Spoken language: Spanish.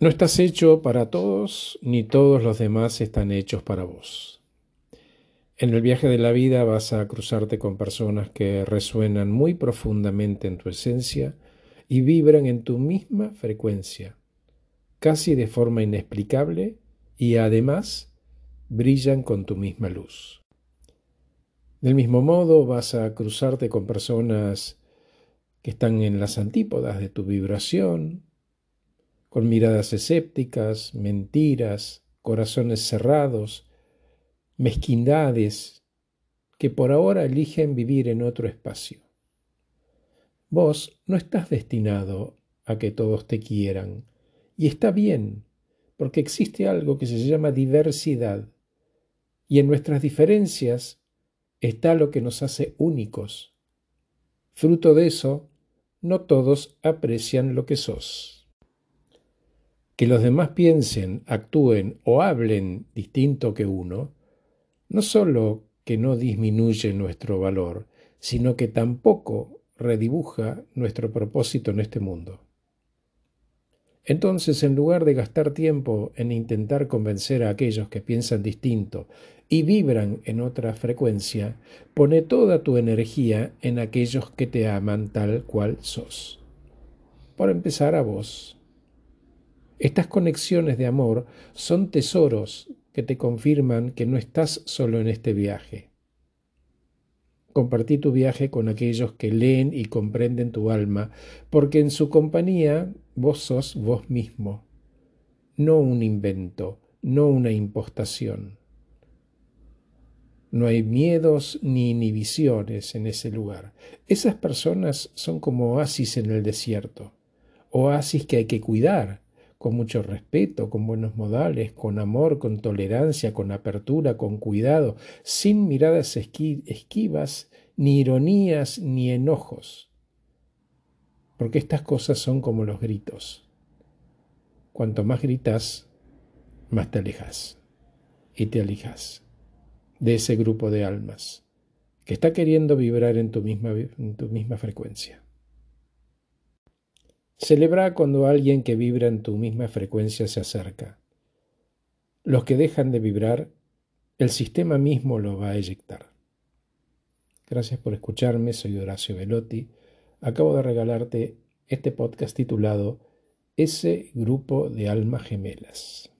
No estás hecho para todos, ni todos los demás están hechos para vos. En el viaje de la vida vas a cruzarte con personas que resuenan muy profundamente en tu esencia y vibran en tu misma frecuencia, casi de forma inexplicable y además brillan con tu misma luz. Del mismo modo vas a cruzarte con personas que están en las antípodas de tu vibración, con miradas escépticas, mentiras, corazones cerrados, mezquindades, que por ahora eligen vivir en otro espacio. Vos no estás destinado a que todos te quieran, y está bien, porque existe algo que se llama diversidad, y en nuestras diferencias está lo que nos hace únicos. Fruto de eso, no todos aprecian lo que sos. Que los demás piensen, actúen o hablen distinto que uno, no solo que no disminuye nuestro valor, sino que tampoco redibuja nuestro propósito en este mundo. Entonces, en lugar de gastar tiempo en intentar convencer a aquellos que piensan distinto y vibran en otra frecuencia, pone toda tu energía en aquellos que te aman tal cual sos. Por empezar a vos. Estas conexiones de amor son tesoros que te confirman que no estás solo en este viaje. Compartí tu viaje con aquellos que leen y comprenden tu alma, porque en su compañía vos sos vos mismo, no un invento, no una impostación. No hay miedos ni inhibiciones en ese lugar. Esas personas son como oasis en el desierto, oasis que hay que cuidar, con mucho respeto, con buenos modales, con amor, con tolerancia, con apertura, con cuidado, sin miradas esquivas, ni ironías, ni enojos. Porque estas cosas son como los gritos. Cuanto más gritas, más te alejas y te alejas de ese grupo de almas que está queriendo vibrar en tu misma, en tu misma frecuencia. Celebra cuando alguien que vibra en tu misma frecuencia se acerca. Los que dejan de vibrar, el sistema mismo lo va a eyectar. Gracias por escucharme, soy Horacio Velotti. Acabo de regalarte este podcast titulado Ese grupo de almas gemelas.